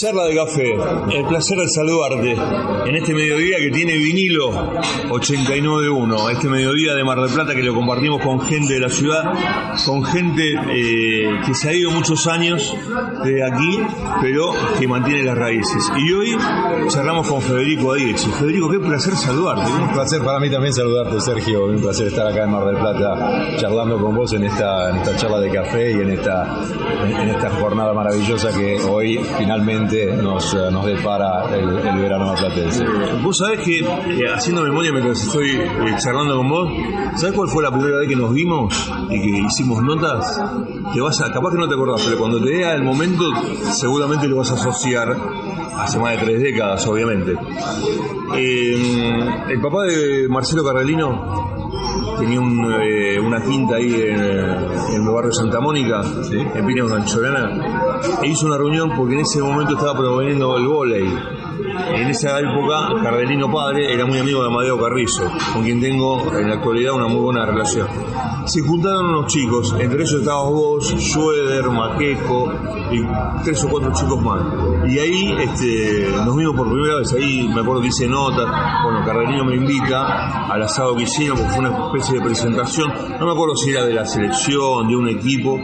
Charla de café, el placer de saludarte en este mediodía que tiene vinilo 89.1, este mediodía de Mar del Plata que lo compartimos con gente de la ciudad, con gente eh, que se ha ido muchos años de aquí, pero que mantiene las raíces. Y hoy charlamos con Federico Adiech. Federico, qué placer saludarte. Un placer para mí también saludarte, Sergio. Un placer estar acá en Mar del Plata charlando con vos en esta, charla de café y en esta jornada maravillosa que hoy finalmente nos, eh, nos depara el, el verano marplatense. Vos sabés que, eh, haciendo memoria mientras estoy eh, charlando con vos, ¿sabés cuál fue la primera vez que nos vimos y que hicimos notas? Te vas a, capaz que no te acordás, pero cuando te vea el momento, seguramente lo vas a asociar hace más de tres décadas, obviamente. El papá de Marcelo Carrelino tenía un, eh, una quinta ahí en, en el barrio Santa Mónica, en Piña e hizo una reunión porque en ese momento estaba promoviendo el volei. En esa época, Cardelino padre era muy amigo de Amadeo Carrizo, con quien tengo en la actualidad una muy buena relación. Se juntaron unos chicos, entre ellos estabas vos, Schroeder, Maqueco y tres o cuatro chicos más. Y ahí este, nos vimos por primera vez, ahí me acuerdo que hice notas, bueno, Cardelino me invita al asado que hicimos, porque fue una especie de presentación, no me acuerdo si era de la selección, de un equipo,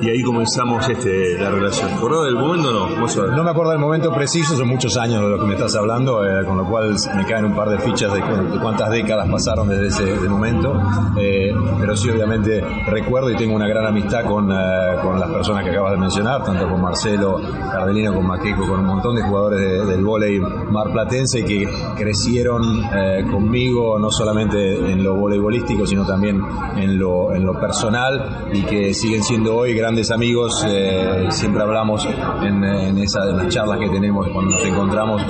y ahí comenzamos este, la relación. ¿Te acordás del momento o no? No me acuerdo del momento preciso, son muchos años de lo que me estás hablando, eh, con lo cual me caen un par de fichas de, cu- de cuántas décadas pasaron desde ese momento. Eh, pero sí, obviamente, recuerdo y tengo una gran amistad con, eh, con las personas que acabas de mencionar, tanto con Marcelo, Cardelino, con Maqueco, con un montón de jugadores de- del vóley marplatense que crecieron conmigo, no solamente en lo voleibolístico, sino también en lo, en lo personal y que siguen siendo hoy grandes amigos. eh, siempre hablamos en, en, en las charlas que tenemos cuando nos encontramos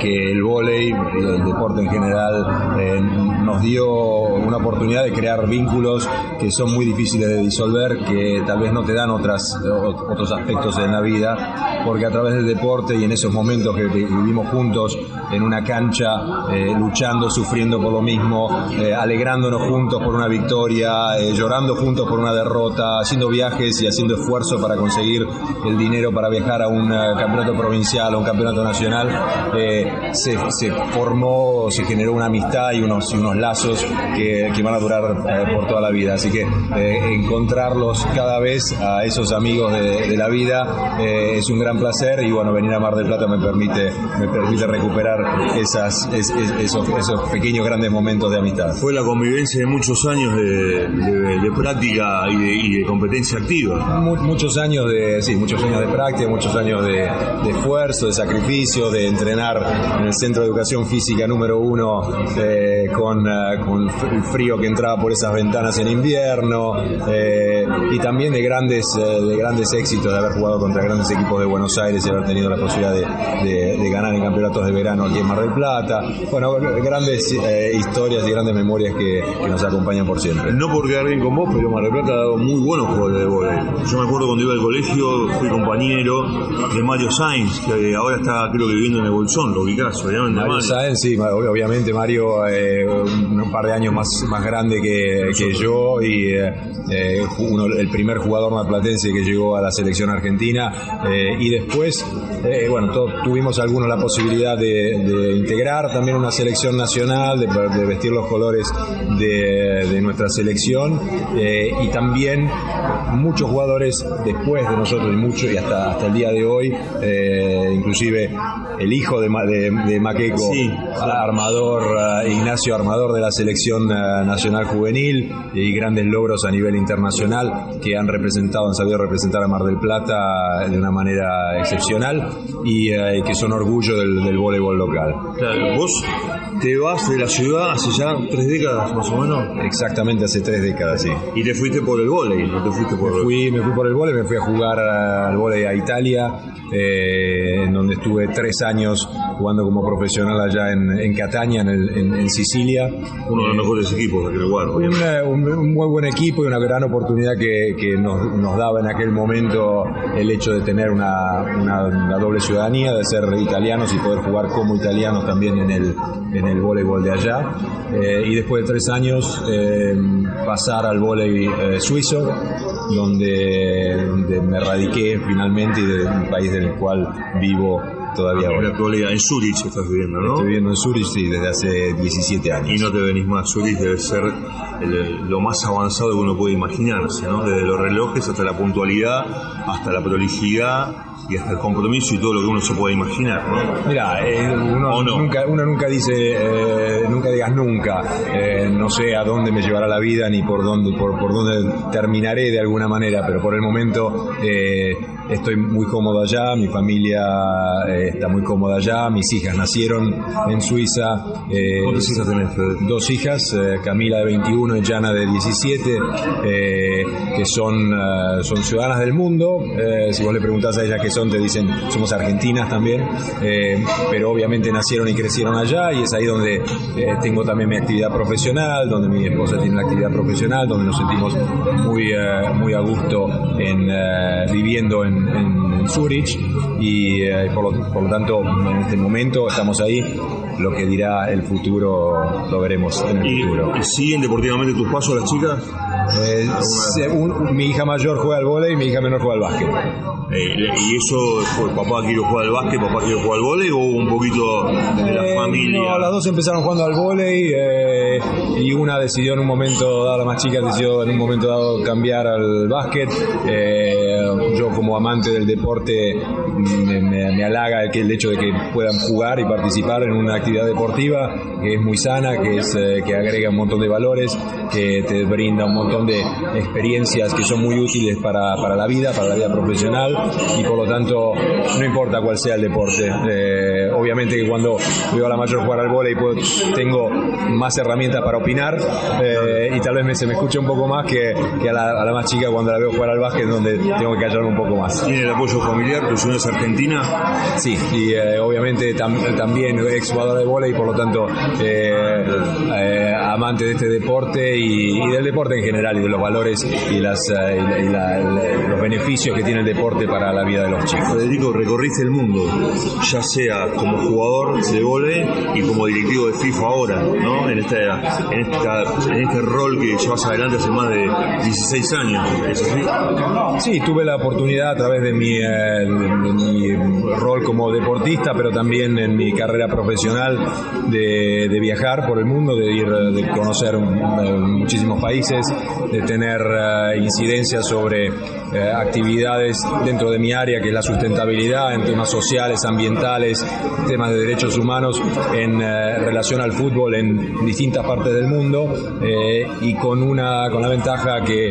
que el vóley el deporte en general eh, nos dio una oportunidad de crear vínculos que son muy difíciles de disolver, que tal vez no te dan otras, ot- otros aspectos en la vida, porque a través del deporte y en esos momentos que vi- vivimos juntos en una cancha, eh, luchando, sufriendo por lo mismo, eh, alegrándonos juntos por una victoria, eh, llorando juntos por una derrota, haciendo viajes y haciendo esfuerzo para conseguir el dinero para viajar a un eh, campeonato provincial, a un campeonato nacional, eh, se, formó, se generó una amistad y unos, unos lazos que, que van a durar eh, por toda la vida. Así que encontrarlos cada vez a esos amigos de, la vida es un gran placer y bueno, venir a Mar del Plata me permite, me permite recuperar esos, esos pequeños grandes momentos de amistad. Fue la convivencia de muchos años de, práctica y de competencia activa. Mu- muchos años de sí, muchos años de práctica, muchos años de, de esfuerzo, de sacrificio, de entrenar en el Centro de Educación Física número uno eh, con, eh, el frío que entraba por esas ventanas en invierno eh, y también de grandes de grandes éxitos de haber jugado contra grandes equipos de Buenos Aires y haber tenido la posibilidad de, de- ganar en campeonatos de verano aquí en Mar del Plata. Bueno, grandes eh, historias y grandes memorias que, nos acompañan por siempre. No por quedar bien con vos, pero Mar del Plata ha dado muy buenos jugadores de vóley. Yo me acuerdo cuando iba al colegio, fui compañero de Mario Sainz, que ahora está creo que viviendo en el Bolsón, lo ubicás, obviamente. Mario Mario. Sáenz, sí, obviamente Mario eh, un, par de años más, más grande que, que yo y eh, eh, uno, el primer jugador marplatense que llegó a la selección argentina eh, y después, eh, bueno, to- tuvimos algunos la posibilidad de, de integrar también una selección nacional, de, de vestir los colores de, de nuestra selección eh, y también muchos jugadores después de nosotros y mucho y hasta, hasta el día de hoy, eh, inclusive el hijo de, de, de Maqueco, Sí. armador, eh, Ignacio Armador de la selección eh, nacional juvenil y grandes logros a nivel internacional que han representado, han sabido representar a Mar del Plata de una manera excepcional y eh, que son orgullo del, del voleibol local. Claro, vos te vas de la ciudad hace ya tres décadas más o menos Exactamente hace tres décadas, sí. y te fuiste por el vóley, no te fuiste por... Fui, me fui por el vóley, me fui a jugar al vóley a Italia, eh, en donde estuve tres años jugando como profesional allá en, en Catania, en, el- en- en Sicilia. Uno de los mejores equipos de eh, un- un muy buen equipo y una gran oportunidad que, que nos, nos daba en aquel momento el hecho de tener una, una- una doble ciudadanía, de ser italianos y poder jugar como italianos también en el, en el voleibol de allá. Eh, y después de tres años eh, pasar al voleibol eh, suizo donde, me radiqué finalmente y del país del cual vivo todavía En ahora. la actualidad, en Zurich estás viviendo, ¿no? Estoy viviendo en Zurich sí, desde hace 17 años. Y no te venís más, Zurich debe ser el- lo más avanzado que uno puede imaginarse, ¿no? Desde los relojes hasta la puntualidad, hasta la prolijidad y hasta el compromiso y todo lo que uno se puede imaginar, ¿no? Mira, eh, uno, nunca, uno nunca dice, eh, nunca digas nunca. Eh, no sé a dónde me llevará la vida ni por dónde, por, por dónde terminaré de alguna manera, pero por el momento estoy muy cómodo allá, mi familia eh, está muy cómoda allá, mis hijas nacieron en Suiza. eh, ¿Cuántas hijas tenés? Dos hijas, eh, Camila de 21 y Jana de 17, eh, que son, son ciudadanas del mundo. Si vos le preguntás a ellas qué son, te dicen somos argentinas también, pero obviamente nacieron y crecieron allá y es ahí donde tengo también mi actividad profesional, donde mi esposa tiene una actividad profesional, donde nos sentimos muy, muy a gusto en, viviendo en, en- Zurich y eh, por, lo, por lo tanto en este momento estamos ahí. Lo que dirá el futuro lo veremos en el ¿Y, futuro. y siguen deportivamente tus pasos las chicas? Eh, se- un- mi hija mayor juega al vóley y mi hija menor juega al básquet. Eh, ¿Y eso fue papá quiere jugar al básquet, papá quiere jugar al vóley o un poquito de la Eh, familia? No, las dos empezaron jugando al vóley y una decidió en un momento dado, la más chica decidió en un momento dado cambiar al básquet. Yo como amante del deporte me, me- me halaga el, el hecho de que puedan jugar y participar en una actividad deportiva que es muy sana, que, es, eh, que agrega un montón de valores, que te brinda un montón de experiencias que son muy útiles para, para la vida, para la vida profesional y por lo tanto no importa cuál sea el deporte. Eh, obviamente que cuando veo a la mayor jugar al vóley puedo- tengo más herramientas para opinar eh, y tal vez me, se me escuche un poco más que, que a, la, a la más chica cuando la veo jugar al básquet donde tengo que callarme un poco más. ¿Tiene el apoyo familiar? ¿Tu es argentina? Sí, y eh, obviamente tam- también ex jugador de vóley y por lo tanto eh, eh, amante de este deporte y, y del deporte en general y de los valores y, las, eh, y la- y la- la- los beneficios que tiene el deporte para la vida de los chicos. Federico, recorriste el mundo, ya sea como jugador de vóley y como directivo de FIFA ahora, ¿no? En, esta, en, esta, en este rol que llevas adelante hace más de 16 años, ¿es así? Sí, tuve la oportunidad a través de mi, eh, de mi rol como deportista, pero también en mi carrera profesional de, de viajar por el mundo, de ir, de conocer eh, muchísimos países, de tener eh, incidencia sobre eh, actividades dentro de mi área, que es la sustentabilidad, en temas sociales, ambientales, temas de derechos humanos, en relación al fútbol en distintas partes del mundo y con una con la ventaja que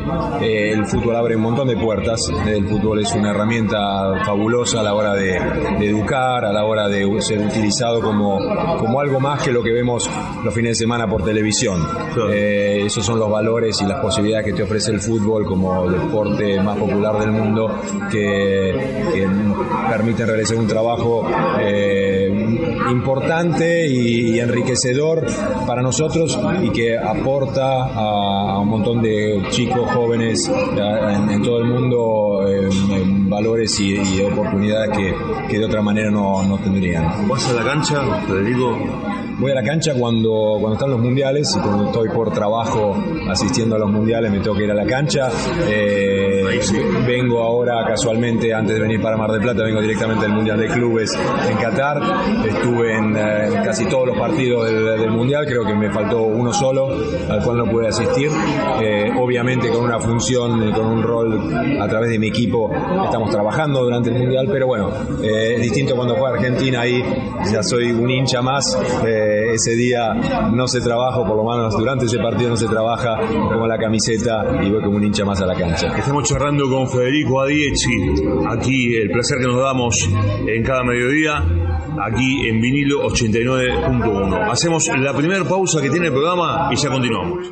el fútbol abre un montón de puertas. El fútbol es una herramienta fabulosa a la hora de, de educar, a la hora de ser utilizado como, como algo más que lo que vemos los fines de semana por televisión. Claro. Eh, esos son los valores y las posibilidades que te ofrece el fútbol como deporte más popular del mundo que, que permiten realizar un trabajo eh, importante y, y enriquecedor para nosotros y que aporta a, a un montón de chicos, jóvenes a- en, en todo el mundo eh, en valores y, y oportunidades que, que de otra manera no, no tendrían. ¿Vas a la cancha, Federico? Voy a la cancha cuando, cuando están los mundiales y cuando estoy por trabajo asistiendo a los mundiales me tengo que ir a la cancha. Eh, vengo ahora casualmente, antes de venir para Mar del Plata, vengo directamente del Mundial de Clubes en Qatar. Estuve en, eh, casi todos los partidos del, del Mundial, creo que me faltó uno solo al cual no pude asistir. Eh, obviamente con una función, con un rol a través de mi equipo estamos trabajando durante el Mundial, pero bueno, es distinto cuando juega Argentina, ahí ya soy un hincha más. eh, ese día no se trabaja, por lo menos durante ese partido no se trabaja, como la camiseta y voy como un hincha más a la cancha. Estamos charlando con Federico Adieci, aquí el placer que nos damos en cada mediodía, aquí en vinilo 89.1. Hacemos la primera pausa que tiene el programa y ya continuamos.